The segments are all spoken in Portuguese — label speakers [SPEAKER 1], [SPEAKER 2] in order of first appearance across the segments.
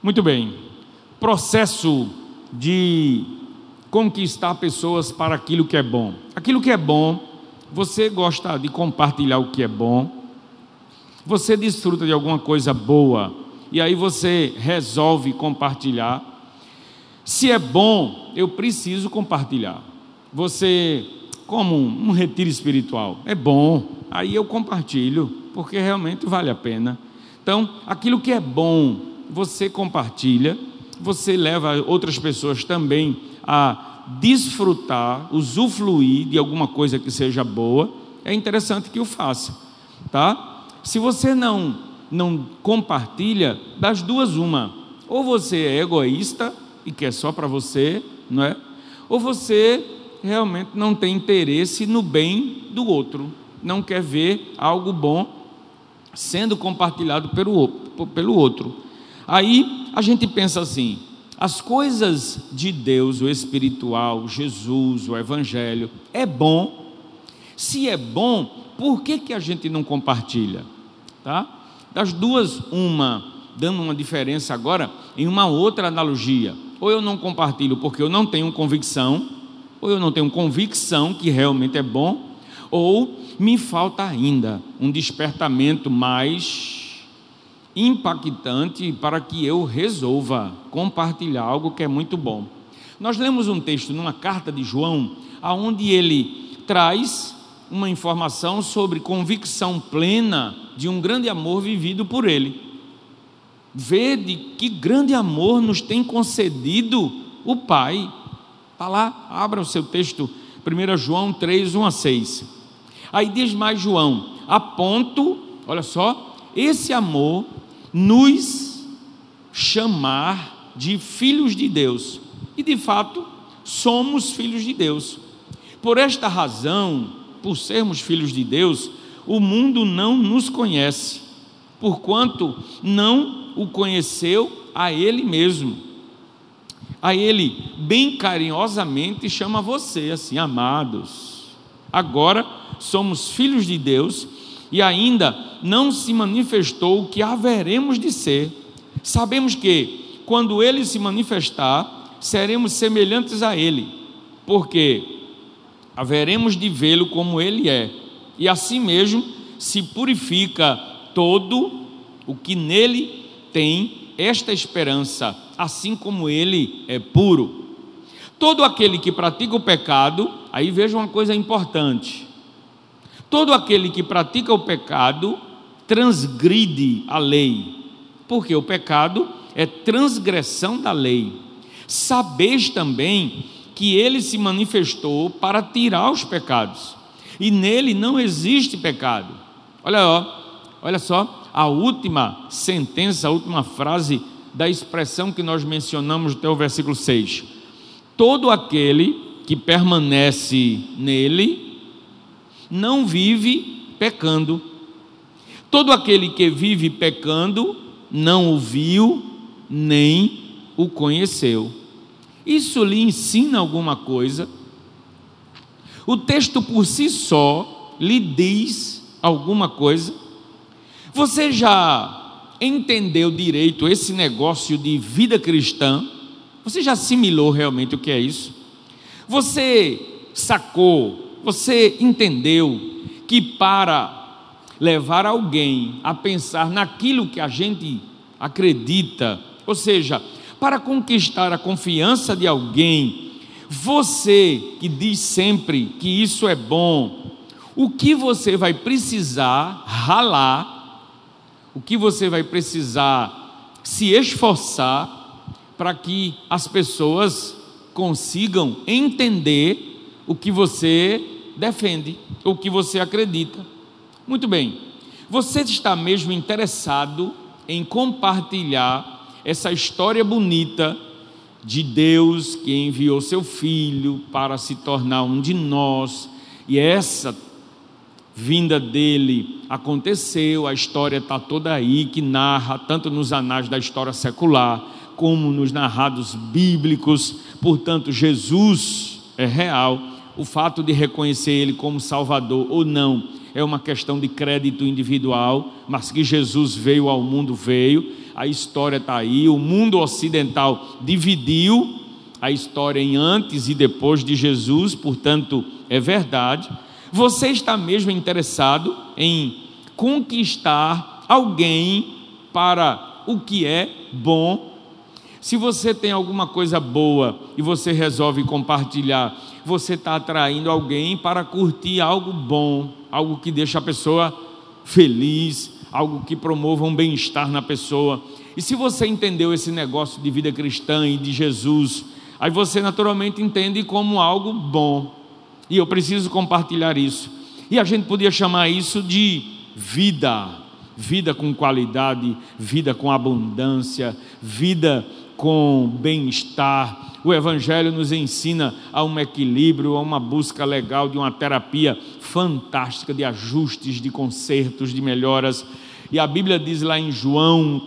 [SPEAKER 1] Muito bem. Processo de conquistar pessoas para aquilo que é bom. Aquilo que é bom, você gosta de compartilhar o que é bom. Você desfruta de alguma coisa boa e aí você resolve compartilhar. Se é bom, eu preciso compartilhar. Você, como um retiro espiritual, é bom, aí eu compartilho, porque realmente vale a pena. Então, aquilo que é bom, você compartilha, você leva outras pessoas também a desfrutar, usufruir de alguma coisa que seja boa, é interessante que o faça, tá? Se você não não compartilha, das duas uma, ou você é egoísta e quer só para você, não é? Ou você realmente não tem interesse no bem do outro, não quer ver algo bom sendo compartilhado pelo, pelo outro. Aí a gente pensa assim: as coisas de Deus, o espiritual, Jesus, o Evangelho, é bom. Se é bom, por que, que a gente não compartilha? Tá? Das duas, uma, dando uma diferença agora em uma outra analogia. Ou eu não compartilho porque eu não tenho convicção, ou eu não tenho convicção que realmente é bom, ou me falta ainda um despertamento mais impactante para que eu resolva compartilhar algo que é muito bom. Nós lemos um texto numa carta de João, aonde ele traz uma informação sobre convicção plena de um grande amor vivido por ele. Vede que grande amor nos tem concedido o Pai. Está lá, abra o seu texto, 1 João 3, 1 a 6. Aí diz mais João: a ponto, olha só, esse amor nos chamar de filhos de Deus. E de fato, somos filhos de Deus. Por esta razão, por sermos filhos de Deus, o mundo não nos conhece, porquanto não o conheceu a Ele mesmo. A Ele, bem carinhosamente, chama você assim, amados. Agora somos filhos de Deus e ainda não se manifestou o que haveremos de ser. Sabemos que, quando Ele se manifestar, seremos semelhantes a Ele, porque haveremos de vê-lo como Ele é, e assim mesmo se purifica todo o que nele tem esta esperança, assim como Ele é puro. Todo aquele que pratica o pecado, aí veja uma coisa importante: Todo aquele que pratica o pecado transgride a lei, porque o pecado é transgressão da lei. Sabeis também que ele se manifestou para tirar os pecados, e nele não existe pecado. Olha, ó, olha só, a última sentença, a última frase da expressão que nós mencionamos até o versículo 6. Todo aquele que permanece nele não vive pecando. Todo aquele que vive pecando não o viu nem o conheceu. Isso lhe ensina alguma coisa? O texto por si só lhe diz alguma coisa? Você já entendeu direito esse negócio de vida cristã? Você já assimilou realmente o que é isso? Você sacou você entendeu que para levar alguém a pensar naquilo que a gente acredita, ou seja, para conquistar a confiança de alguém, você que diz sempre que isso é bom, o que você vai precisar ralar, o que você vai precisar se esforçar para que as pessoas consigam entender o que você defende, o que você acredita. Muito bem, você está mesmo interessado em compartilhar essa história bonita de Deus que enviou seu filho para se tornar um de nós, e essa vinda dele aconteceu, a história está toda aí, que narra, tanto nos anais da história secular, como nos narrados bíblicos, portanto, Jesus é real o fato de reconhecer Ele como Salvador ou não é uma questão de crédito individual, mas que Jesus veio ao mundo, veio, a história está aí, o mundo ocidental dividiu a história em antes e depois de Jesus, portanto, é verdade. Você está mesmo interessado em conquistar alguém para o que é bom? Se você tem alguma coisa boa e você resolve compartilhar, você está atraindo alguém para curtir algo bom, algo que deixa a pessoa feliz, algo que promova um bem-estar na pessoa. E se você entendeu esse negócio de vida cristã e de Jesus, aí você naturalmente entende como algo bom. E eu preciso compartilhar isso. E a gente podia chamar isso de vida. Vida com qualidade, vida com abundância, vida com bem-estar. O Evangelho nos ensina a um equilíbrio, a uma busca legal de uma terapia fantástica de ajustes, de consertos, de melhoras. E a Bíblia diz lá em João,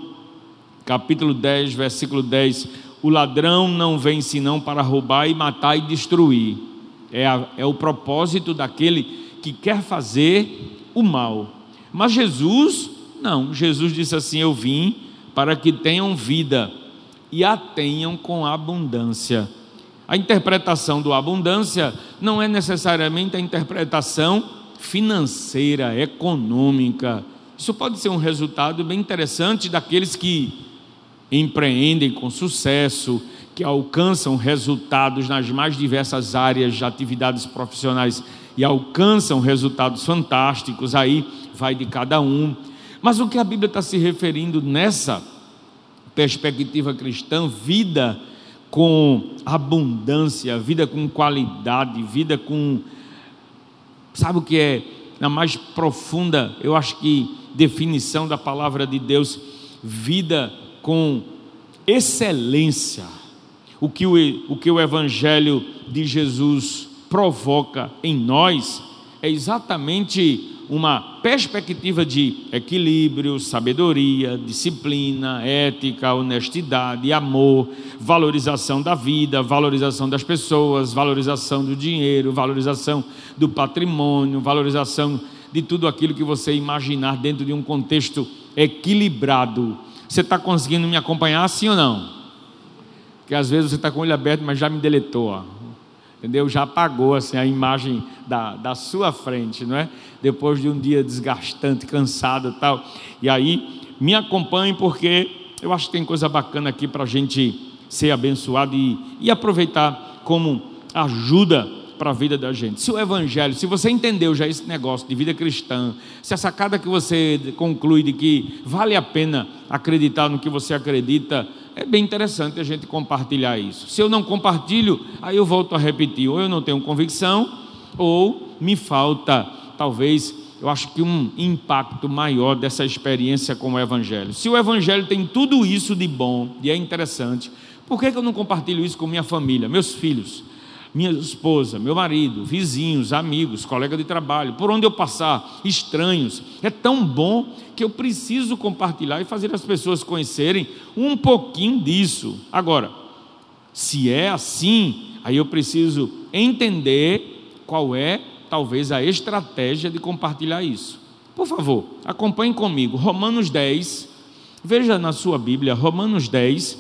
[SPEAKER 1] capítulo 10, versículo 10: O ladrão não vem senão para roubar e matar e destruir. É, a, é o propósito daquele que quer fazer o mal. Mas Jesus, não, Jesus disse assim: Eu vim para que tenham vida e a tenham com abundância. A interpretação do abundância não é necessariamente a interpretação financeira, econômica. Isso pode ser um resultado bem interessante daqueles que empreendem com sucesso, que alcançam resultados nas mais diversas áreas de atividades profissionais e alcançam resultados fantásticos, aí vai de cada um. Mas o que a Bíblia está se referindo nessa perspectiva cristã, vida com abundância, vida com qualidade, vida com. Sabe o que é? Na mais profunda, eu acho que definição da palavra de Deus, vida com excelência. O que o, o que o Evangelho de Jesus provoca em nós é exatamente uma perspectiva de equilíbrio, sabedoria, disciplina, ética, honestidade, amor, valorização da vida, valorização das pessoas, valorização do dinheiro, valorização do patrimônio, valorização de tudo aquilo que você imaginar dentro de um contexto equilibrado. Você está conseguindo me acompanhar, sim ou não? Porque às vezes você está com o olho aberto, mas já me deletou. Ó entendeu? Já apagou assim a imagem da, da sua frente, não é? Depois de um dia desgastante, cansado e tal. E aí, me acompanhe porque eu acho que tem coisa bacana aqui para a gente ser abençoado e, e aproveitar como ajuda para a vida da gente. Se o Evangelho, se você entendeu já esse negócio de vida cristã, se a sacada que você conclui de que vale a pena acreditar no que você acredita, é bem interessante a gente compartilhar isso. Se eu não compartilho, aí eu volto a repetir: ou eu não tenho convicção, ou me falta, talvez, eu acho que um impacto maior dessa experiência com o Evangelho. Se o Evangelho tem tudo isso de bom e é interessante, por que eu não compartilho isso com minha família, meus filhos? minha esposa, meu marido, vizinhos, amigos, colega de trabalho, por onde eu passar, estranhos. É tão bom que eu preciso compartilhar e fazer as pessoas conhecerem um pouquinho disso. Agora, se é assim, aí eu preciso entender qual é, talvez, a estratégia de compartilhar isso. Por favor, acompanhe comigo. Romanos 10, veja na sua Bíblia, Romanos 10,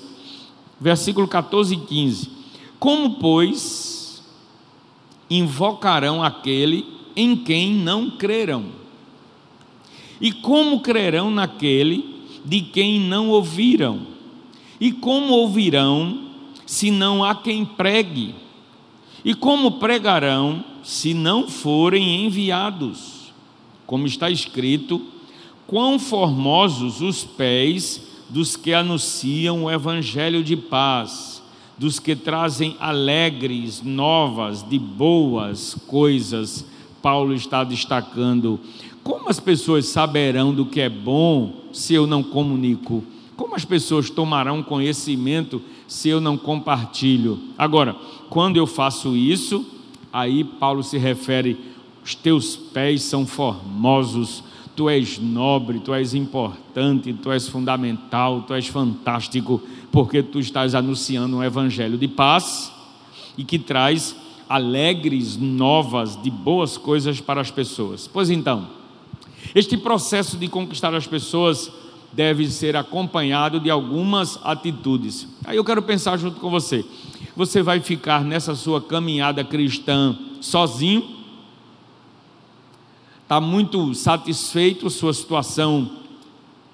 [SPEAKER 1] versículo 14 e 15. Como, pois, invocarão aquele em quem não crerão. E como crerão naquele de quem não ouviram? E como ouvirão se não há quem pregue? E como pregarão se não forem enviados? Como está escrito: quão formosos os pés dos que anunciam o evangelho de paz dos que trazem alegres, novas, de boas coisas. Paulo está destacando. Como as pessoas saberão do que é bom se eu não comunico? Como as pessoas tomarão conhecimento se eu não compartilho? Agora, quando eu faço isso, aí Paulo se refere: os teus pés são formosos, tu és nobre, tu és importante, tu és fundamental, tu és fantástico porque tu estás anunciando um evangelho de paz e que traz alegres novas de boas coisas para as pessoas. Pois então, Este processo de conquistar as pessoas deve ser acompanhado de algumas atitudes. Aí eu quero pensar junto com você. Você vai ficar nessa sua caminhada cristã sozinho? Está muito satisfeito sua situação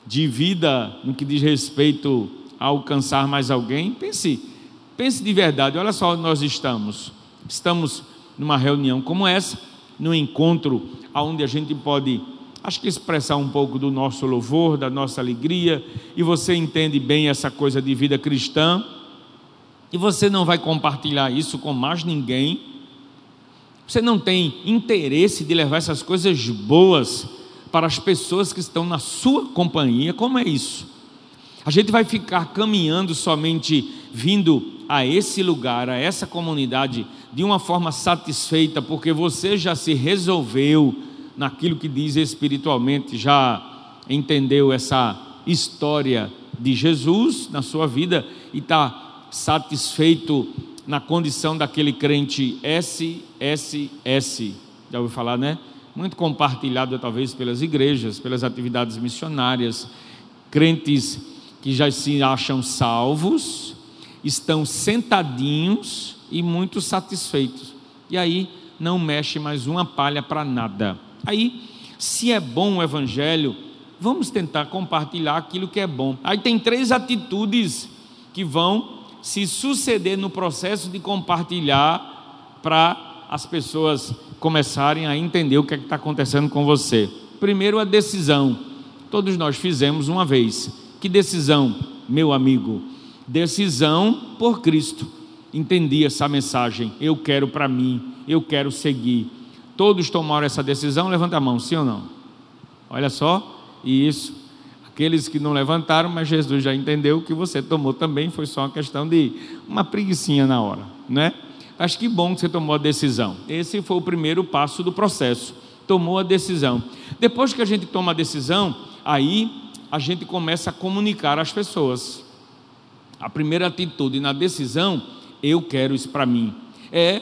[SPEAKER 1] de vida no que diz respeito a alcançar mais alguém? Pense, pense de verdade. Olha só, nós estamos. Estamos numa reunião como essa, num encontro onde a gente pode acho que expressar um pouco do nosso louvor, da nossa alegria, e você entende bem essa coisa de vida cristã, e você não vai compartilhar isso com mais ninguém, você não tem interesse de levar essas coisas boas para as pessoas que estão na sua companhia, como é isso? A gente vai ficar caminhando somente vindo a esse lugar, a essa comunidade, de uma forma satisfeita, porque você já se resolveu naquilo que diz espiritualmente, já entendeu essa história de Jesus na sua vida e está satisfeito na condição daquele crente SSS. Já ouviu falar, né? Muito compartilhado talvez pelas igrejas, pelas atividades missionárias, crentes que já se acham salvos, estão sentadinhos e muito satisfeitos. E aí não mexe mais uma palha para nada. Aí, se é bom o evangelho, vamos tentar compartilhar aquilo que é bom. Aí tem três atitudes que vão se suceder no processo de compartilhar para as pessoas começarem a entender o que é está acontecendo com você. Primeiro, a decisão. Todos nós fizemos uma vez. Que decisão, meu amigo? Decisão por Cristo. Entendi essa mensagem. Eu quero para mim, eu quero seguir. Todos tomaram essa decisão? Levanta a mão, sim ou não? Olha só, e isso. Aqueles que não levantaram, mas Jesus já entendeu que você tomou também, foi só uma questão de uma preguiçinha na hora, né? Acho que bom que você tomou a decisão. Esse foi o primeiro passo do processo. Tomou a decisão. Depois que a gente toma a decisão, aí a gente começa a comunicar às pessoas. A primeira atitude na decisão, eu quero isso para mim, é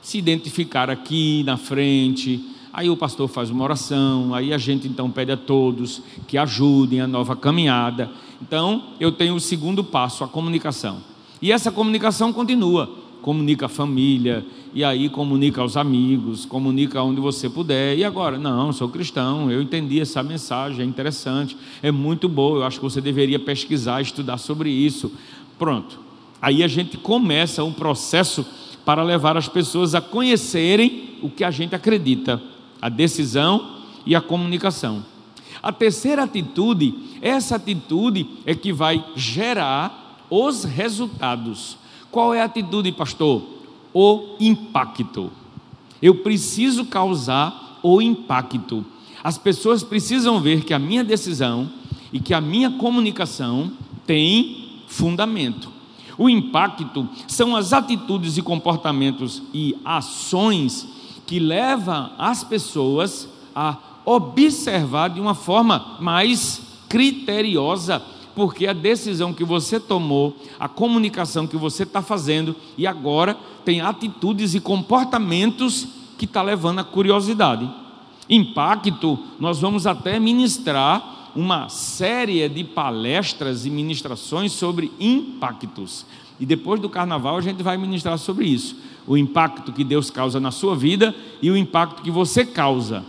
[SPEAKER 1] se identificar aqui na frente. Aí o pastor faz uma oração, aí a gente então pede a todos que ajudem a nova caminhada. Então, eu tenho o segundo passo, a comunicação. E essa comunicação continua. Comunica a família, e aí comunica aos amigos, comunica onde você puder. E agora? Não, sou cristão, eu entendi essa mensagem, é interessante, é muito boa, eu acho que você deveria pesquisar, estudar sobre isso. Pronto. Aí a gente começa um processo para levar as pessoas a conhecerem o que a gente acredita, a decisão e a comunicação. A terceira atitude, essa atitude é que vai gerar os resultados. Qual é a atitude, pastor? O impacto. Eu preciso causar o impacto. As pessoas precisam ver que a minha decisão e que a minha comunicação tem fundamento. O impacto são as atitudes e comportamentos e ações que levam as pessoas a observar de uma forma mais criteriosa, porque a decisão que você tomou, a comunicação que você está fazendo, e agora tem atitudes e comportamentos que está levando a curiosidade. Impacto, nós vamos até ministrar uma série de palestras e ministrações sobre impactos. E depois do carnaval a gente vai ministrar sobre isso. O impacto que Deus causa na sua vida e o impacto que você causa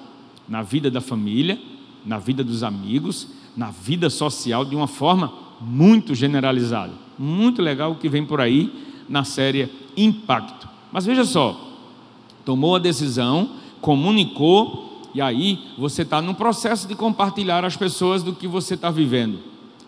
[SPEAKER 1] na vida da família, na vida dos amigos, na vida social de uma forma muito generalizada. Muito legal o que vem por aí na série Impacto. Mas veja só, tomou a decisão, comunicou e aí você está no processo de compartilhar as pessoas do que você está vivendo.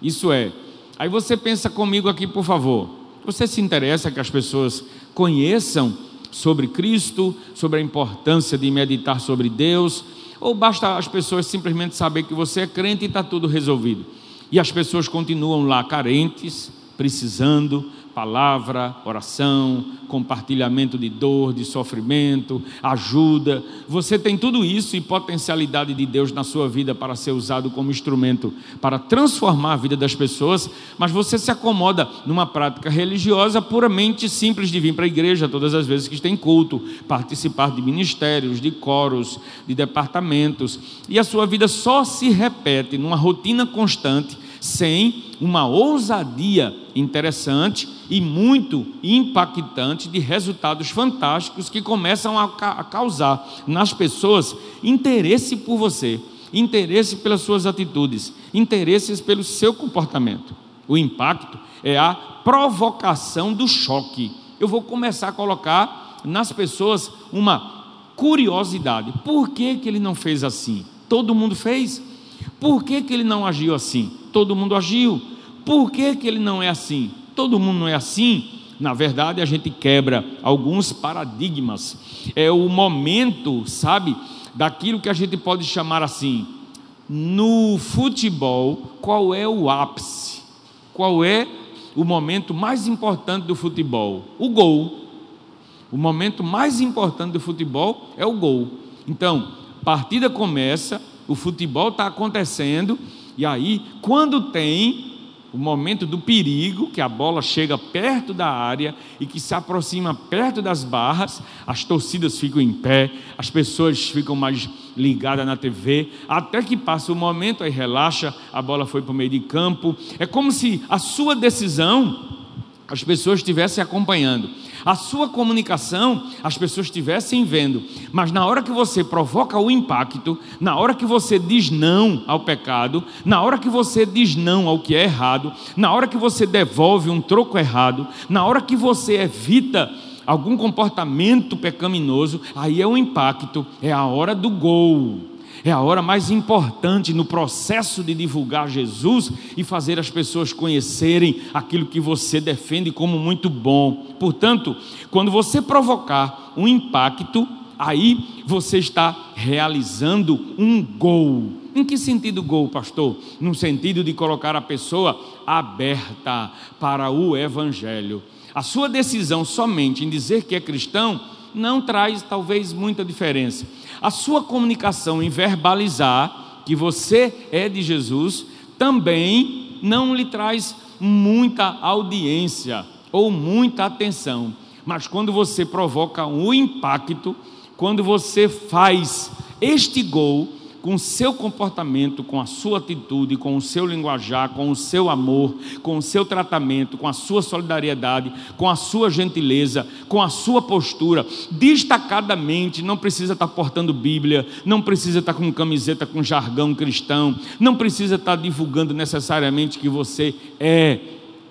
[SPEAKER 1] Isso é. Aí você pensa comigo aqui, por favor. Você se interessa que as pessoas conheçam sobre Cristo, sobre a importância de meditar sobre Deus, ou basta as pessoas simplesmente saber que você é crente e está tudo resolvido? E as pessoas continuam lá carentes, precisando palavra, oração, compartilhamento de dor, de sofrimento, ajuda. Você tem tudo isso e potencialidade de Deus na sua vida para ser usado como instrumento para transformar a vida das pessoas, mas você se acomoda numa prática religiosa puramente simples de vir para a igreja todas as vezes que tem culto, participar de ministérios, de coros, de departamentos, e a sua vida só se repete numa rotina constante sem uma ousadia interessante e muito impactante de resultados fantásticos que começam a, a causar nas pessoas interesse por você, interesse pelas suas atitudes, interesses pelo seu comportamento. O impacto é a provocação do choque. Eu vou começar a colocar nas pessoas uma curiosidade. Por que, que ele não fez assim? Todo mundo fez? Por que, que ele não agiu assim? Todo mundo agiu. Por que, que ele não é assim? Todo mundo não é assim. Na verdade, a gente quebra alguns paradigmas. É o momento, sabe, daquilo que a gente pode chamar assim. No futebol, qual é o ápice? Qual é o momento mais importante do futebol? O gol. O momento mais importante do futebol é o gol. Então, partida começa, o futebol está acontecendo, e aí, quando tem o momento do perigo, que a bola chega perto da área e que se aproxima perto das barras, as torcidas ficam em pé, as pessoas ficam mais ligadas na TV, até que passa o momento, aí relaxa, a bola foi para o meio de campo. É como se a sua decisão as pessoas estivessem acompanhando. A sua comunicação, as pessoas estivessem vendo. Mas na hora que você provoca o impacto, na hora que você diz não ao pecado, na hora que você diz não ao que é errado, na hora que você devolve um troco errado, na hora que você evita algum comportamento pecaminoso, aí é o impacto, é a hora do gol. É a hora mais importante no processo de divulgar Jesus e fazer as pessoas conhecerem aquilo que você defende como muito bom. Portanto, quando você provocar um impacto, aí você está realizando um gol. Em que sentido gol, pastor? No sentido de colocar a pessoa aberta para o evangelho. A sua decisão somente em dizer que é cristão não traz talvez muita diferença. A sua comunicação em verbalizar que você é de Jesus também não lhe traz muita audiência ou muita atenção. Mas quando você provoca um impacto, quando você faz este gol, com o seu comportamento, com a sua atitude, com o seu linguajar, com o seu amor, com o seu tratamento, com a sua solidariedade, com a sua gentileza, com a sua postura, destacadamente, não precisa estar portando Bíblia, não precisa estar com camiseta com jargão cristão, não precisa estar divulgando necessariamente que você é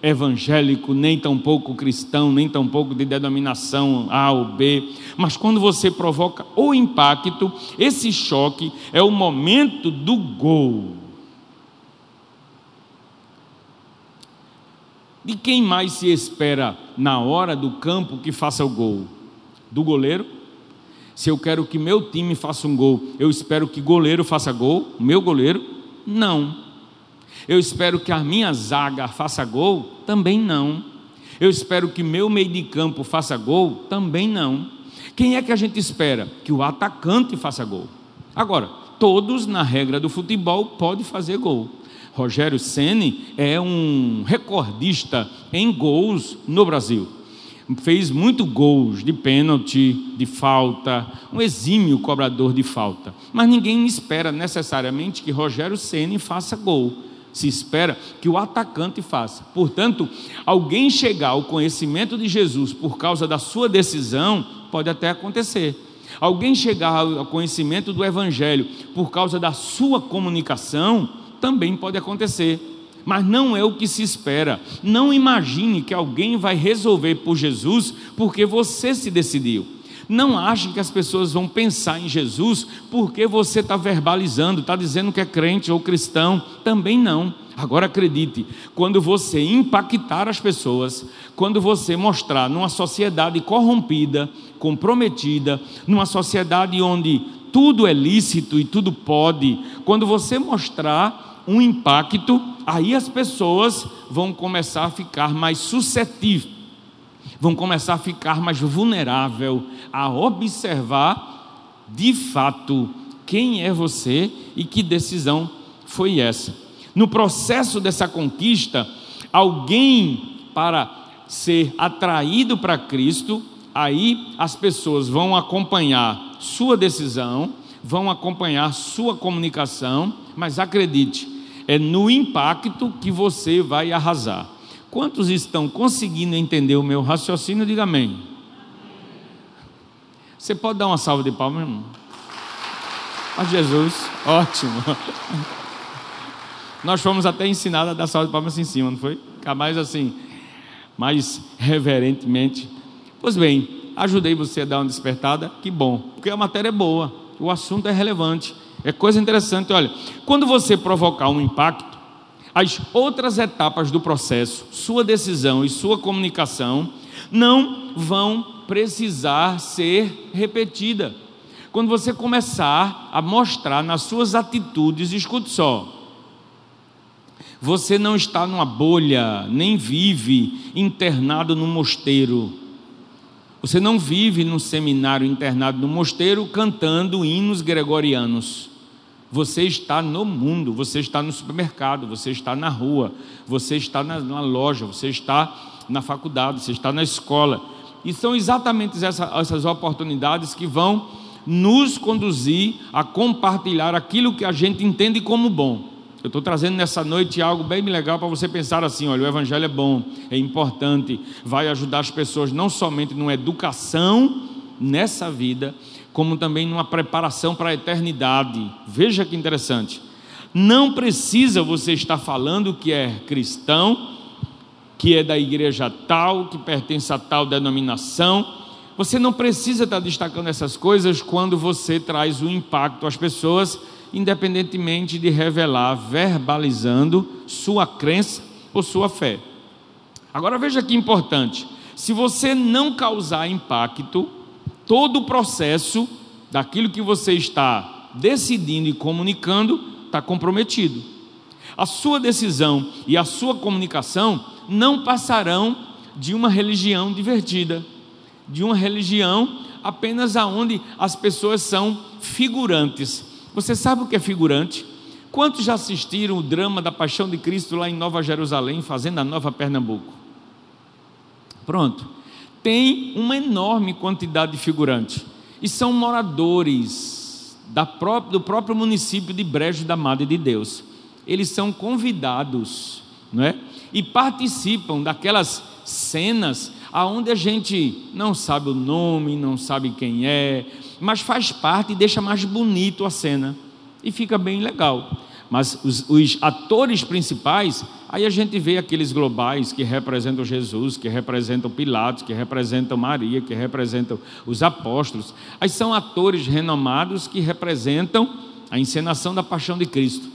[SPEAKER 1] evangélico, nem tampouco cristão, nem tampouco de denominação A ou B, mas quando você provoca o impacto, esse choque é o momento do gol. De quem mais se espera na hora do campo que faça o gol? Do goleiro? Se eu quero que meu time faça um gol, eu espero que goleiro faça gol, meu goleiro? Não. Eu espero que a minha zaga faça gol? Também não. Eu espero que meu meio de campo faça gol? Também não. Quem é que a gente espera? Que o atacante faça gol. Agora, todos na regra do futebol podem fazer gol. Rogério Ceni é um recordista em gols no Brasil. Fez muito gols de pênalti, de falta, um exímio cobrador de falta. Mas ninguém espera necessariamente que Rogério Ceni faça gol se espera que o atacante faça. Portanto, alguém chegar ao conhecimento de Jesus por causa da sua decisão, pode até acontecer. Alguém chegar ao conhecimento do Evangelho por causa da sua comunicação, também pode acontecer. Mas não é o que se espera. Não imagine que alguém vai resolver por Jesus porque você se decidiu. Não ache que as pessoas vão pensar em Jesus porque você está verbalizando, está dizendo que é crente ou cristão. Também não. Agora acredite, quando você impactar as pessoas, quando você mostrar numa sociedade corrompida, comprometida, numa sociedade onde tudo é lícito e tudo pode, quando você mostrar um impacto, aí as pessoas vão começar a ficar mais suscetíveis, vão começar a ficar mais vulnerável a observar de fato quem é você e que decisão foi essa. No processo dessa conquista, alguém para ser atraído para Cristo, aí as pessoas vão acompanhar sua decisão, vão acompanhar sua comunicação, mas acredite, é no impacto que você vai arrasar. Quantos estão conseguindo entender o meu raciocínio? Diga amém. Você pode dar uma salva de palmas, irmão? A Jesus, ótimo. Nós fomos até ensinados a dar salva de palmas em cima, não foi? Ficar mais assim, mais reverentemente. Pois bem, ajudei você a dar uma despertada, que bom, porque a matéria é boa, o assunto é relevante, é coisa interessante. Olha, quando você provocar um impacto, as outras etapas do processo, sua decisão e sua comunicação, não vão precisar ser repetida. Quando você começar a mostrar nas suas atitudes, escute só, você não está numa bolha, nem vive internado no mosteiro. Você não vive num seminário internado no mosteiro cantando hinos gregorianos. Você está no mundo, você está no supermercado, você está na rua, você está na, na loja, você está na faculdade, você está na escola. E são exatamente essa, essas oportunidades que vão nos conduzir a compartilhar aquilo que a gente entende como bom. Eu estou trazendo nessa noite algo bem legal para você pensar assim: olha, o Evangelho é bom, é importante, vai ajudar as pessoas não somente numa educação nessa vida, como também numa preparação para a eternidade. Veja que interessante. Não precisa você estar falando que é cristão, que é da igreja tal, que pertence a tal denominação. Você não precisa estar destacando essas coisas quando você traz o impacto às pessoas independentemente de revelar, verbalizando sua crença ou sua fé. Agora veja que importante: se você não causar impacto, todo o processo daquilo que você está decidindo e comunicando está comprometido. A sua decisão e a sua comunicação não passarão de uma religião divertida, de uma religião apenas aonde as pessoas são figurantes, você sabe o que é figurante? Quantos já assistiram o drama da Paixão de Cristo lá em Nova Jerusalém, fazendo a Nova Pernambuco? Pronto. Tem uma enorme quantidade de figurantes. E são moradores do próprio município de Brejo da Madre de Deus. Eles são convidados, não é? E participam daquelas cenas aonde a gente não sabe o nome, não sabe quem é, mas faz parte e deixa mais bonito a cena e fica bem legal. Mas os, os, atores principais, aí a gente vê aqueles globais que representam Jesus, que representam Pilatos, que representam Maria, que representam os apóstolos. Aí são atores renomados que representam a encenação da paixão de Cristo.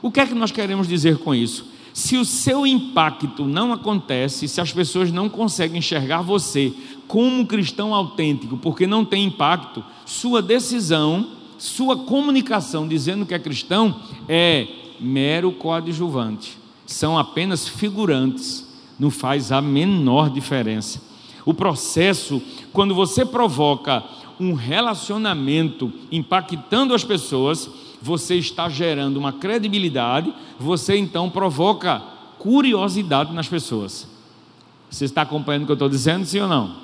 [SPEAKER 1] O que é que nós queremos dizer com isso? Se o seu impacto não acontece, se as pessoas não conseguem enxergar você como cristão autêntico, porque não tem impacto, sua decisão, sua comunicação dizendo que é cristão é mero coadjuvante. São apenas figurantes, não faz a menor diferença. O processo, quando você provoca um relacionamento impactando as pessoas, você está gerando uma credibilidade, você então provoca curiosidade nas pessoas. Você está acompanhando o que eu estou dizendo, sim ou não?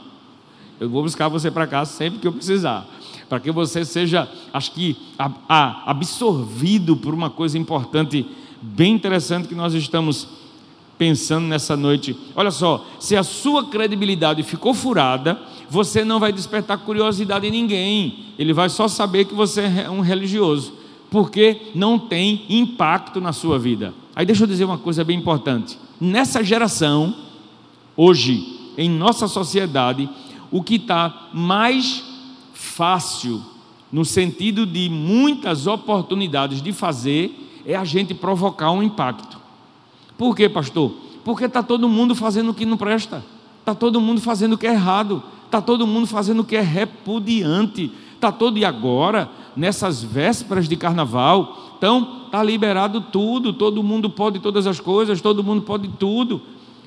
[SPEAKER 1] Eu vou buscar você para casa sempre que eu precisar, para que você seja, acho que, absorvido por uma coisa importante, bem interessante que nós estamos pensando nessa noite. Olha só, se a sua credibilidade ficou furada, você não vai despertar curiosidade em ninguém, ele vai só saber que você é um religioso porque não tem impacto na sua vida. Aí deixa eu dizer uma coisa bem importante. Nessa geração, hoje, em nossa sociedade, o que está mais fácil, no sentido de muitas oportunidades de fazer, é a gente provocar um impacto. Por quê, pastor? Porque está todo mundo fazendo o que não presta, está todo mundo fazendo o que é errado, está todo mundo fazendo o que é repudiante, está todo e agora nessas vésperas de carnaval. Então, está liberado tudo, todo mundo pode todas as coisas, todo mundo pode tudo.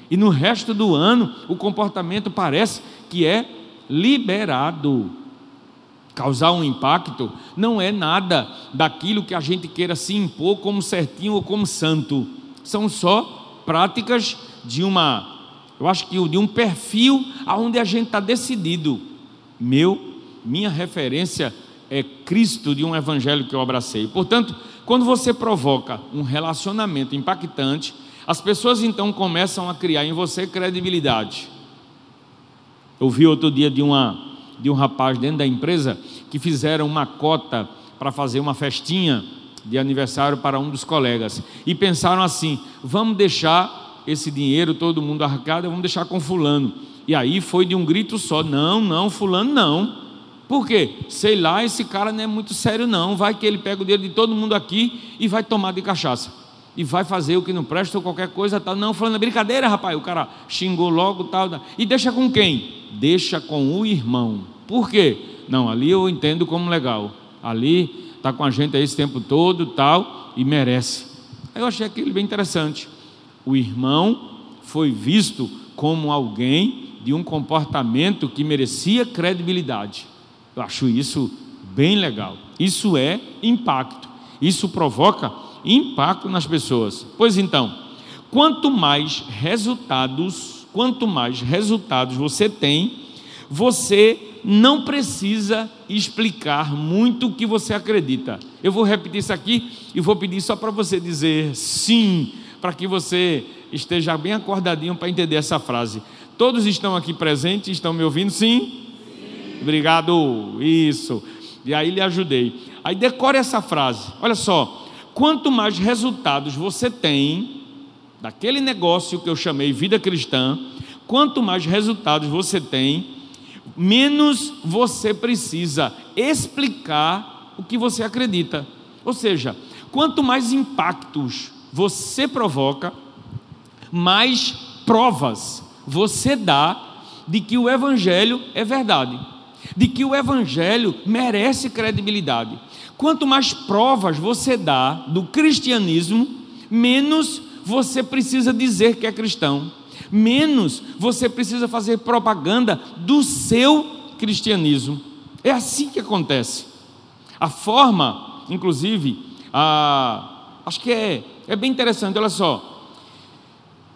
[SPEAKER 1] E no resto do ano, o comportamento parece que é liberado. Causar um impacto não é nada daquilo que a gente queira se impor como certinho ou como santo. São só práticas de uma, eu acho que de um perfil aonde a gente está decidido. Meu, minha referência é Cristo de um evangelho que eu abracei. Portanto, quando você provoca um relacionamento impactante, as pessoas então começam a criar em você credibilidade. Eu vi outro dia de, uma, de um rapaz dentro da empresa que fizeram uma cota para fazer uma festinha de aniversário para um dos colegas e pensaram assim: vamos deixar esse dinheiro todo mundo arcado, vamos deixar com fulano. E aí foi de um grito só: não, não, fulano não. Por quê? Sei lá, esse cara não é muito sério, não. Vai que ele pega o dinheiro de todo mundo aqui e vai tomar de cachaça. E vai fazer o que não presta ou qualquer coisa, tal. Não, falando brincadeira, rapaz. O cara xingou logo, tal, tal. E deixa com quem? Deixa com o irmão. Por quê? Não, ali eu entendo como legal. Ali está com a gente aí esse tempo todo, tal, e merece. Aí eu achei aquilo bem interessante. O irmão foi visto como alguém de um comportamento que merecia credibilidade. Eu acho isso bem legal. Isso é impacto. Isso provoca impacto nas pessoas. Pois então, quanto mais resultados, quanto mais resultados você tem, você não precisa explicar muito o que você acredita. Eu vou repetir isso aqui e vou pedir só para você dizer sim, para que você esteja bem acordadinho para entender essa frase. Todos estão aqui presentes, estão me ouvindo? Sim? Obrigado. Isso. E aí lhe ajudei. Aí decore essa frase. Olha só. Quanto mais resultados você tem daquele negócio que eu chamei vida cristã, quanto mais resultados você tem, menos você precisa explicar o que você acredita. Ou seja, quanto mais impactos você provoca, mais provas você dá de que o evangelho é verdade de que o Evangelho merece credibilidade. Quanto mais provas você dá do cristianismo, menos você precisa dizer que é cristão, menos você precisa fazer propaganda do seu cristianismo. É assim que acontece. A forma, inclusive, a, acho que é, é bem interessante, olha só.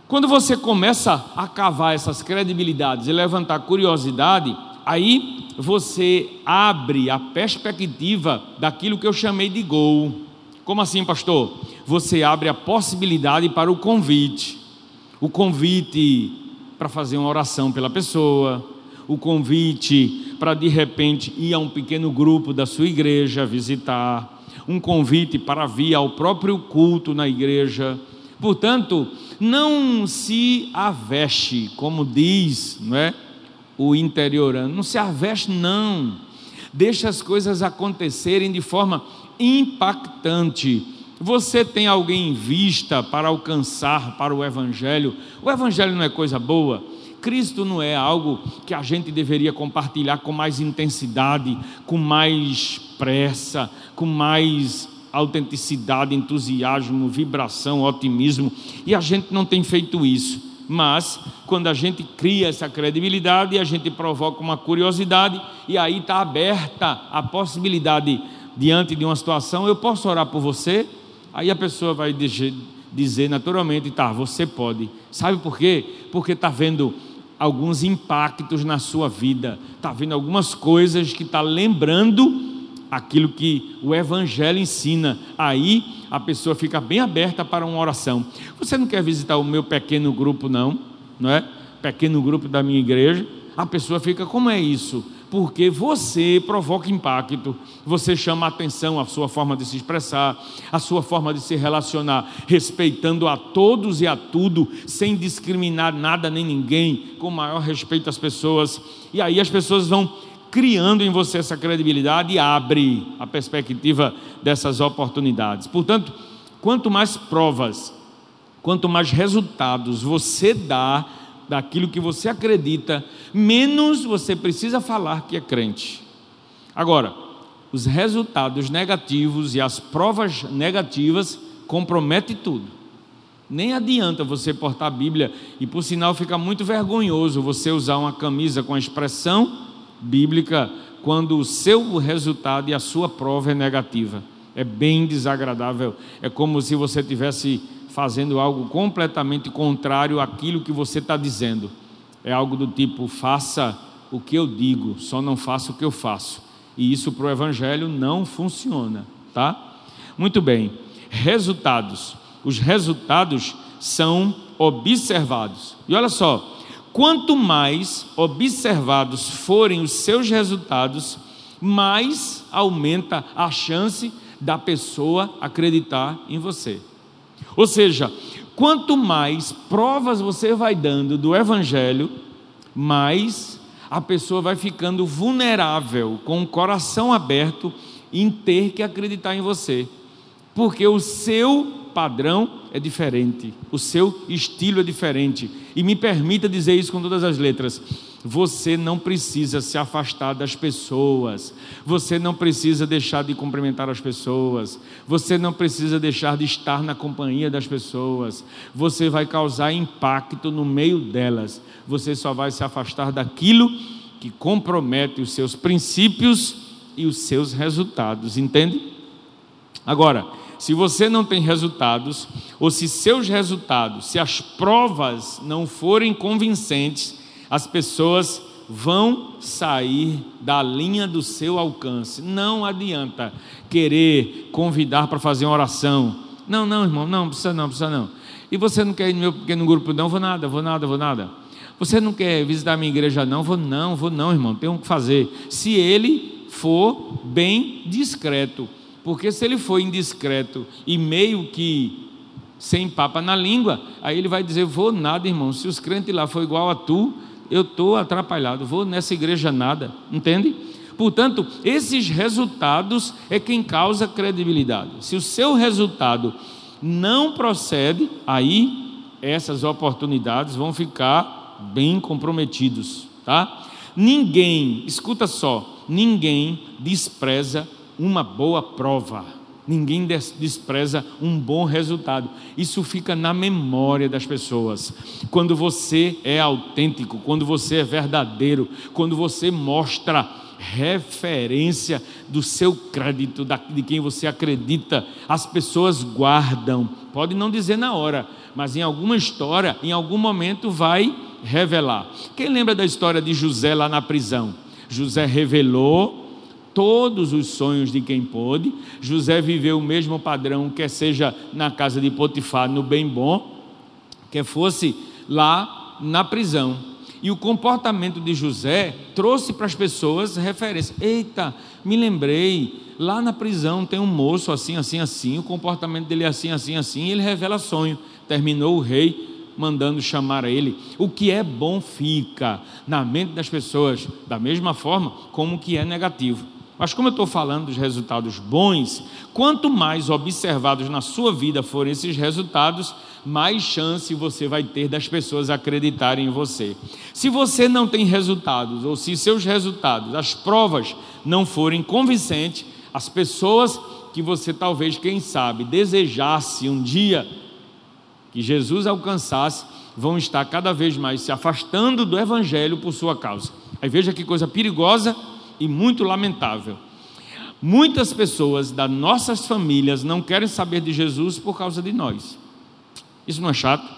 [SPEAKER 1] Quando você começa a cavar essas credibilidades e levantar curiosidade, aí você abre a perspectiva daquilo que eu chamei de gol. Como assim, pastor? Você abre a possibilidade para o convite. O convite para fazer uma oração pela pessoa, o convite para de repente ir a um pequeno grupo da sua igreja visitar, um convite para vir ao próprio culto na igreja. Portanto, não se aveste, como diz, não é? O interiorando. Não se aveste, não. Deixa as coisas acontecerem de forma impactante. Você tem alguém em vista para alcançar para o Evangelho? O Evangelho não é coisa boa. Cristo não é algo que a gente deveria compartilhar com mais intensidade, com mais pressa, com mais autenticidade, entusiasmo, vibração, otimismo, e a gente não tem feito isso mas quando a gente cria essa credibilidade, a gente provoca uma curiosidade e aí está aberta a possibilidade diante de uma situação, eu posso orar por você? Aí a pessoa vai dizer naturalmente, tá, você pode. Sabe por quê? Porque está vendo alguns impactos na sua vida, está vendo algumas coisas que está lembrando aquilo que o Evangelho ensina. Aí a pessoa fica bem aberta para uma oração. Você não quer visitar o meu pequeno grupo, não? Não é? Pequeno grupo da minha igreja. A pessoa fica, como é isso? Porque você provoca impacto, você chama atenção a sua forma de se expressar, a sua forma de se relacionar, respeitando a todos e a tudo, sem discriminar nada nem ninguém, com maior respeito às pessoas. E aí as pessoas vão criando em você essa credibilidade e abre a perspectiva dessas oportunidades. Portanto, quanto mais provas, quanto mais resultados você dá daquilo que você acredita, menos você precisa falar que é crente. Agora, os resultados negativos e as provas negativas comprometem tudo. Nem adianta você portar a Bíblia e, por sinal, fica muito vergonhoso você usar uma camisa com a expressão bíblica quando o seu resultado e a sua prova é negativa. É bem desagradável. É como se você tivesse fazendo algo completamente contrário àquilo que você está dizendo. É algo do tipo: faça o que eu digo, só não faça o que eu faço. E isso para o Evangelho não funciona, tá? Muito bem. Resultados. Os resultados são observados. E olha só, quanto mais observados forem os seus resultados, mais aumenta a chance da pessoa acreditar em você. Ou seja, quanto mais provas você vai dando do Evangelho, mais a pessoa vai ficando vulnerável, com o coração aberto, em ter que acreditar em você, porque o seu padrão é diferente, o seu estilo é diferente. E me permita dizer isso com todas as letras: você não precisa se afastar das pessoas, você não precisa deixar de cumprimentar as pessoas, você não precisa deixar de estar na companhia das pessoas, você vai causar impacto no meio delas, você só vai se afastar daquilo que compromete os seus princípios e os seus resultados, entende? Agora, se você não tem resultados, ou se seus resultados, se as provas não forem convincentes, as pessoas vão sair da linha do seu alcance. Não adianta querer convidar para fazer uma oração. Não, não, irmão, não, precisa não, precisa não. E você não quer ir no meu pequeno grupo, não? Vou nada, vou nada, vou nada. Você não quer visitar a minha igreja, não? Vou não, vou não, irmão, tem o que fazer. Se ele for bem discreto. Porque se ele for indiscreto e meio que sem papa na língua, aí ele vai dizer: Vou nada, irmão. Se os crentes lá for igual a tu, eu estou atrapalhado, vou nessa igreja nada, entende? Portanto, esses resultados é quem causa credibilidade. Se o seu resultado não procede, aí essas oportunidades vão ficar bem comprometidos, tá? Ninguém, escuta só, ninguém despreza uma boa prova. Ninguém despreza um bom resultado. Isso fica na memória das pessoas. Quando você é autêntico, quando você é verdadeiro, quando você mostra referência do seu crédito, de quem você acredita, as pessoas guardam. Pode não dizer na hora, mas em alguma história, em algum momento vai revelar. Quem lembra da história de José lá na prisão? José revelou todos os sonhos de quem pôde. José viveu o mesmo padrão, quer seja na casa de Potifar, no bem bom, quer fosse lá na prisão. E o comportamento de José trouxe para as pessoas referência. Eita, me lembrei, lá na prisão tem um moço assim, assim, assim, o comportamento dele é assim, assim, assim, e ele revela sonho. Terminou o rei mandando chamar a ele. O que é bom fica na mente das pessoas, da mesma forma como o que é negativo. Mas como eu estou falando dos resultados bons, quanto mais observados na sua vida forem esses resultados, mais chance você vai ter das pessoas acreditarem em você. Se você não tem resultados, ou se seus resultados, as provas não forem convincentes, as pessoas que você talvez, quem sabe, desejasse um dia que Jesus alcançasse, vão estar cada vez mais se afastando do Evangelho por sua causa. Aí veja que coisa perigosa e muito lamentável. Muitas pessoas das nossas famílias não querem saber de Jesus por causa de nós. Isso não é chato?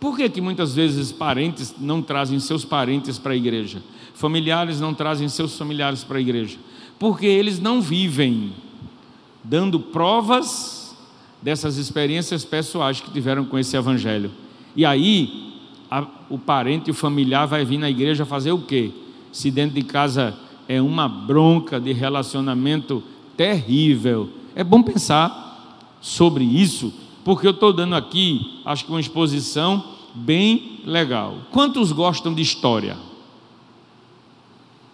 [SPEAKER 1] Por que, que muitas vezes parentes não trazem seus parentes para a igreja? Familiares não trazem seus familiares para a igreja? Porque eles não vivem dando provas dessas experiências pessoais que tiveram com esse evangelho. E aí, a, o parente o familiar vai vir na igreja fazer o quê? Se dentro de casa é uma bronca de relacionamento terrível. É bom pensar sobre isso, porque eu estou dando aqui, acho que uma exposição bem legal. Quantos gostam de história?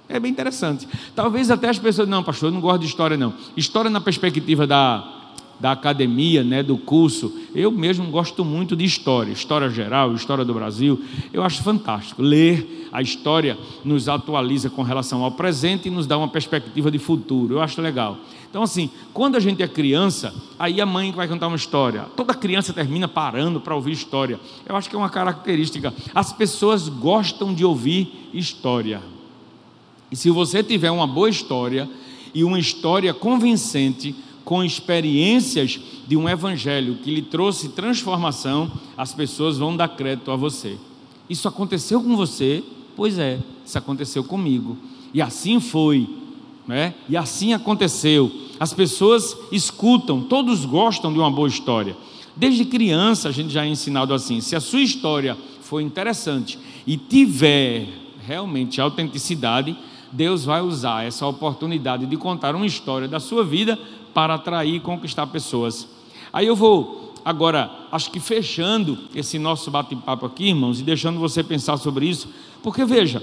[SPEAKER 1] É bem interessante. Talvez até as pessoas, não, pastor, eu não gosto de história, não. História na perspectiva da, da academia, né, do curso. Eu mesmo gosto muito de história, história geral, história do Brasil. Eu acho fantástico ler a história nos atualiza com relação ao presente e nos dá uma perspectiva de futuro. Eu acho legal. Então, assim, quando a gente é criança, aí a mãe vai contar uma história. Toda criança termina parando para ouvir história. Eu acho que é uma característica. As pessoas gostam de ouvir história. E se você tiver uma boa história e uma história convincente, com experiências de um evangelho que lhe trouxe transformação, as pessoas vão dar crédito a você. Isso aconteceu com você? Pois é, isso aconteceu comigo. E assim foi, né? E assim aconteceu. As pessoas escutam, todos gostam de uma boa história. Desde criança a gente já é ensinado assim: se a sua história for interessante e tiver realmente autenticidade, Deus vai usar essa oportunidade de contar uma história da sua vida para atrair e conquistar pessoas. Aí eu vou agora, acho que fechando esse nosso bate-papo aqui, irmãos, e deixando você pensar sobre isso, porque veja,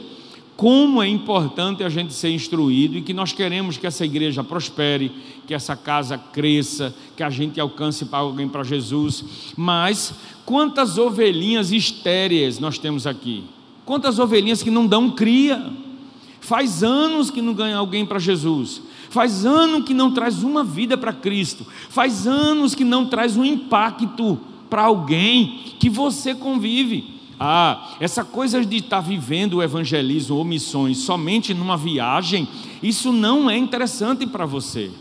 [SPEAKER 1] como é importante a gente ser instruído e que nós queremos que essa igreja prospere, que essa casa cresça, que a gente alcance para alguém para Jesus. Mas quantas ovelhinhas estéreis nós temos aqui? Quantas ovelhinhas que não dão cria? Faz anos que não ganha alguém para Jesus. Faz anos que não traz uma vida para Cristo. Faz anos que não traz um impacto para alguém que você convive. Ah, essa coisa de estar vivendo o evangelismo ou missões somente numa viagem, isso não é interessante para você.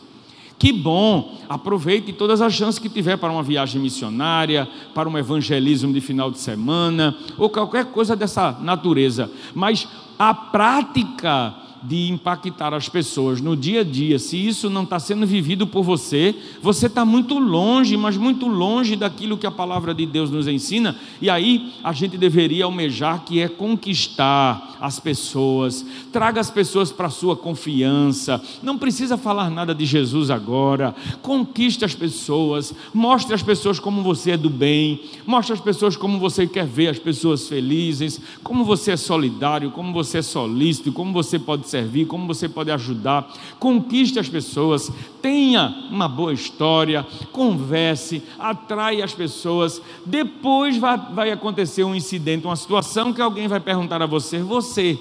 [SPEAKER 1] Que bom, aproveite todas as chances que tiver para uma viagem missionária, para um evangelismo de final de semana, ou qualquer coisa dessa natureza. Mas a prática de impactar as pessoas no dia a dia, se isso não está sendo vivido por você, você está muito longe, mas muito longe daquilo que a palavra de Deus nos ensina, e aí a gente deveria almejar que é conquistar as pessoas, traga as pessoas para a sua confiança, não precisa falar nada de Jesus agora, conquiste as pessoas, mostre às pessoas como você é do bem, mostre às pessoas como você quer ver as pessoas felizes, como você é solidário, como você é solícito, como você pode servir, como você pode ajudar. Conquiste as pessoas, tenha uma boa história, converse, atrai as pessoas. Depois vai, vai acontecer um incidente, uma situação que alguém vai perguntar a você: Você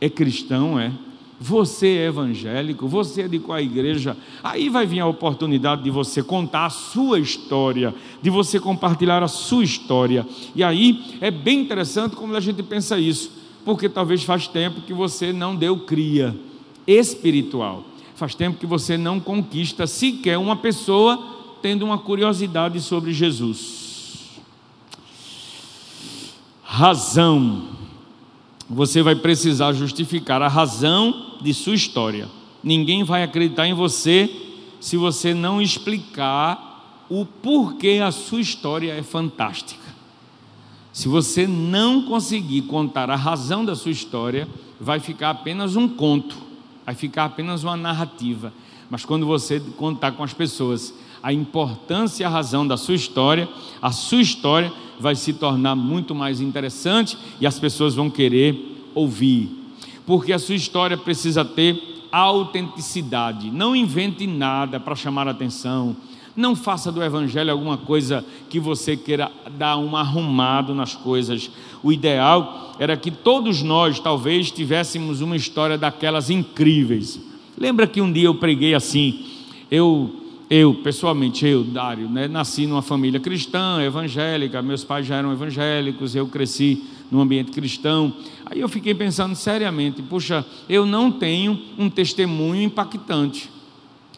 [SPEAKER 1] é cristão? É? Você é evangélico? Você é de qual igreja? Aí vai vir a oportunidade de você contar a sua história, de você compartilhar a sua história. E aí é bem interessante como a gente pensa isso porque talvez faz tempo que você não deu cria espiritual. Faz tempo que você não conquista sequer uma pessoa tendo uma curiosidade sobre Jesus. Razão. Você vai precisar justificar a razão de sua história. Ninguém vai acreditar em você se você não explicar o porquê a sua história é fantástica. Se você não conseguir contar a razão da sua história, vai ficar apenas um conto, vai ficar apenas uma narrativa. Mas quando você contar com as pessoas a importância e a razão da sua história, a sua história vai se tornar muito mais interessante e as pessoas vão querer ouvir. Porque a sua história precisa ter autenticidade. Não invente nada para chamar a atenção não faça do Evangelho alguma coisa que você queira dar um arrumado nas coisas. O ideal era que todos nós, talvez, tivéssemos uma história daquelas incríveis. Lembra que um dia eu preguei assim? Eu, eu pessoalmente, eu, Dário, né, nasci numa família cristã, evangélica, meus pais já eram evangélicos, eu cresci num ambiente cristão. Aí eu fiquei pensando seriamente: puxa, eu não tenho um testemunho impactante.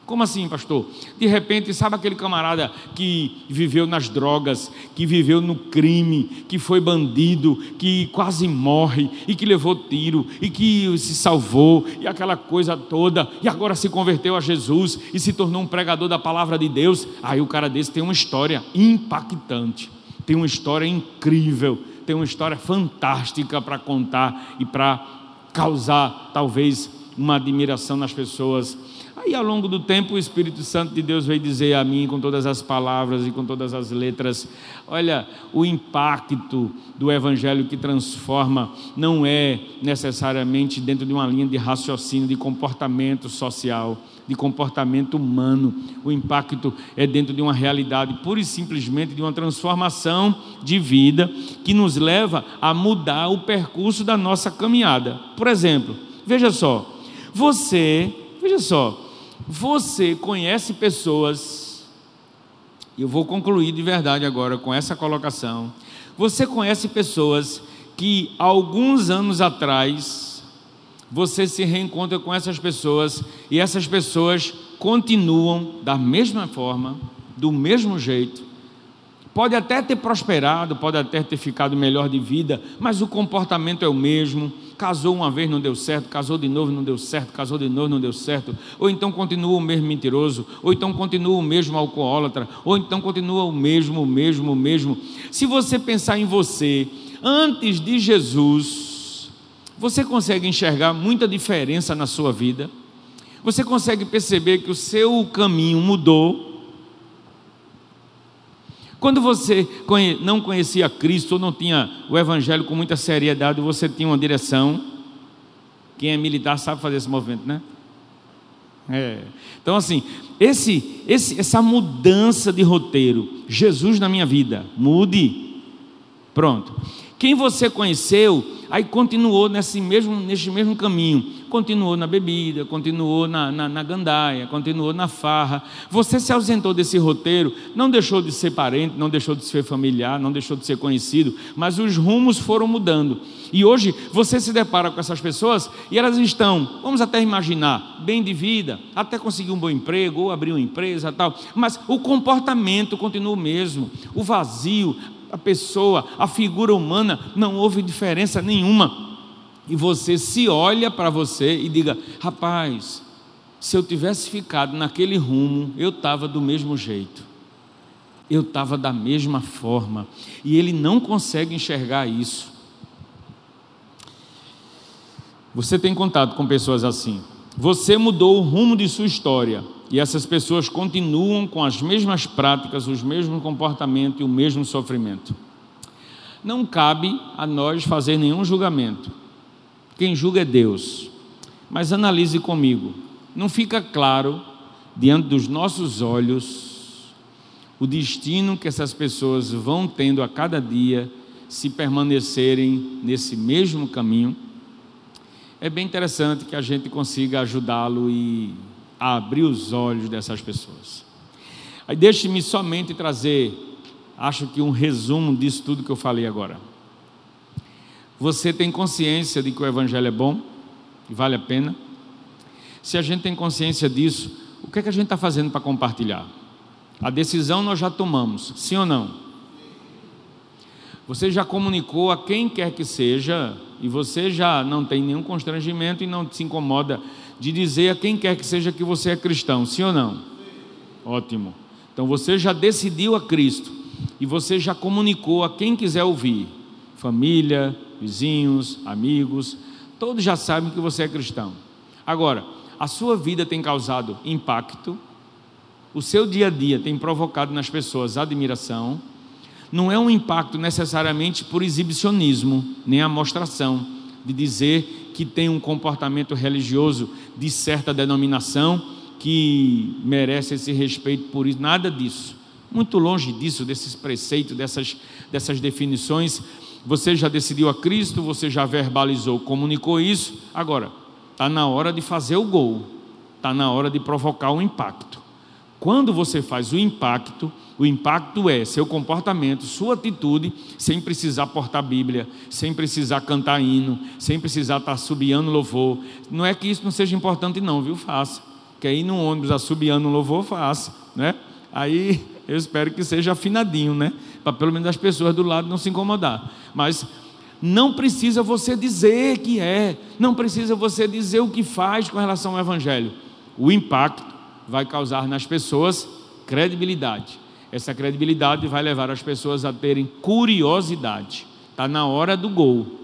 [SPEAKER 1] Como assim, pastor? De repente, sabe aquele camarada que viveu nas drogas, que viveu no crime, que foi bandido, que quase morre e que levou tiro e que se salvou e aquela coisa toda e agora se converteu a Jesus e se tornou um pregador da palavra de Deus? Aí o cara desse tem uma história impactante, tem uma história incrível, tem uma história fantástica para contar e para causar talvez uma admiração nas pessoas Aí, ao longo do tempo, o Espírito Santo de Deus veio dizer a mim, com todas as palavras e com todas as letras: olha, o impacto do Evangelho que transforma não é necessariamente dentro de uma linha de raciocínio, de comportamento social, de comportamento humano. O impacto é dentro de uma realidade, pura e simplesmente de uma transformação de vida que nos leva a mudar o percurso da nossa caminhada. Por exemplo, veja só, você, veja só, você conhece pessoas, e eu vou concluir de verdade agora com essa colocação. Você conhece pessoas que alguns anos atrás você se reencontra com essas pessoas e essas pessoas continuam da mesma forma, do mesmo jeito. Pode até ter prosperado, pode até ter ficado melhor de vida, mas o comportamento é o mesmo, casou uma vez, não deu certo, casou de novo, não deu certo, casou de novo, não deu certo, ou então continua o mesmo mentiroso, ou então continua o mesmo alcoólatra, ou então continua o mesmo, o mesmo, o mesmo. Se você pensar em você antes de Jesus, você consegue enxergar muita diferença na sua vida? Você consegue perceber que o seu caminho mudou? Quando você não conhecia Cristo ou não tinha o Evangelho com muita seriedade, você tinha uma direção. Quem é militar sabe fazer esse movimento, né? É. Então, assim, esse, esse, essa mudança de roteiro, Jesus na minha vida, mude. Pronto. Quem você conheceu, aí continuou nesse mesmo, nesse mesmo caminho. Continuou na bebida, continuou na, na, na gandaia, continuou na farra. Você se ausentou desse roteiro, não deixou de ser parente, não deixou de ser familiar, não deixou de ser conhecido, mas os rumos foram mudando. E hoje você se depara com essas pessoas e elas estão, vamos até imaginar, bem de vida, até conseguir um bom emprego ou abrir uma empresa tal, mas o comportamento continua o mesmo, o vazio, a pessoa, a figura humana, não houve diferença nenhuma. E você se olha para você e diga: rapaz, se eu tivesse ficado naquele rumo, eu estava do mesmo jeito, eu estava da mesma forma, e ele não consegue enxergar isso. Você tem contato com pessoas assim. Você mudou o rumo de sua história e essas pessoas continuam com as mesmas práticas, os mesmos comportamentos e o mesmo sofrimento. Não cabe a nós fazer nenhum julgamento. Quem julga é Deus. Mas analise comigo. Não fica claro diante dos nossos olhos o destino que essas pessoas vão tendo a cada dia se permanecerem nesse mesmo caminho? É bem interessante que a gente consiga ajudá-lo e a abrir os olhos dessas pessoas. Aí deixe-me somente trazer, acho que um resumo disso tudo que eu falei agora. Você tem consciência de que o Evangelho é bom e vale a pena? Se a gente tem consciência disso, o que é que a gente está fazendo para compartilhar? A decisão nós já tomamos, sim ou não? Você já comunicou a quem quer que seja e você já não tem nenhum constrangimento e não se incomoda de dizer a quem quer que seja que você é cristão, sim ou não? Ótimo. Então você já decidiu a Cristo e você já comunicou a quem quiser ouvir, família, vizinhos, amigos, todos já sabem que você é cristão. Agora, a sua vida tem causado impacto, o seu dia a dia tem provocado nas pessoas admiração, não é um impacto necessariamente por exibicionismo, nem amostração, de dizer que tem um comportamento religioso de certa denominação que merece esse respeito por isso, nada disso. Muito longe disso, desses preceitos, dessas, dessas definições. Você já decidiu a Cristo, você já verbalizou, comunicou isso. Agora, está na hora de fazer o gol, está na hora de provocar o impacto. Quando você faz o impacto, o impacto é seu comportamento, sua atitude, sem precisar portar Bíblia, sem precisar cantar hino, sem precisar estar subiando louvor. Não é que isso não seja importante, não, viu? Faça. Quer ir no ônibus assobiando louvor, faça, né? Aí eu espero que seja afinadinho, né? Para pelo menos as pessoas do lado não se incomodar. Mas não precisa você dizer que é, não precisa você dizer o que faz com relação ao Evangelho. O impacto vai causar nas pessoas credibilidade. Essa credibilidade vai levar as pessoas a terem curiosidade. Está na hora do gol.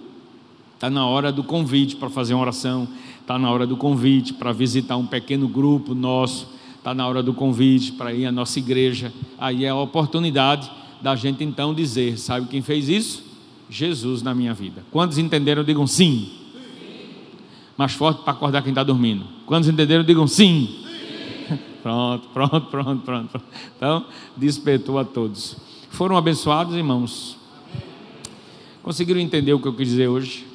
[SPEAKER 1] Está na hora do convite para fazer uma oração, está na hora do convite para visitar um pequeno grupo nosso, está na hora do convite para ir à nossa igreja. Aí é a oportunidade da gente então dizer: sabe quem fez isso? Jesus na minha vida. Quantos entenderam, digam sim. Mais forte para acordar quem está dormindo. Quantos entenderam, digam sim. sim. Pronto, pronto, pronto, pronto. Então, despertou a todos. Foram abençoados, irmãos? Conseguiram entender o que eu quis dizer hoje?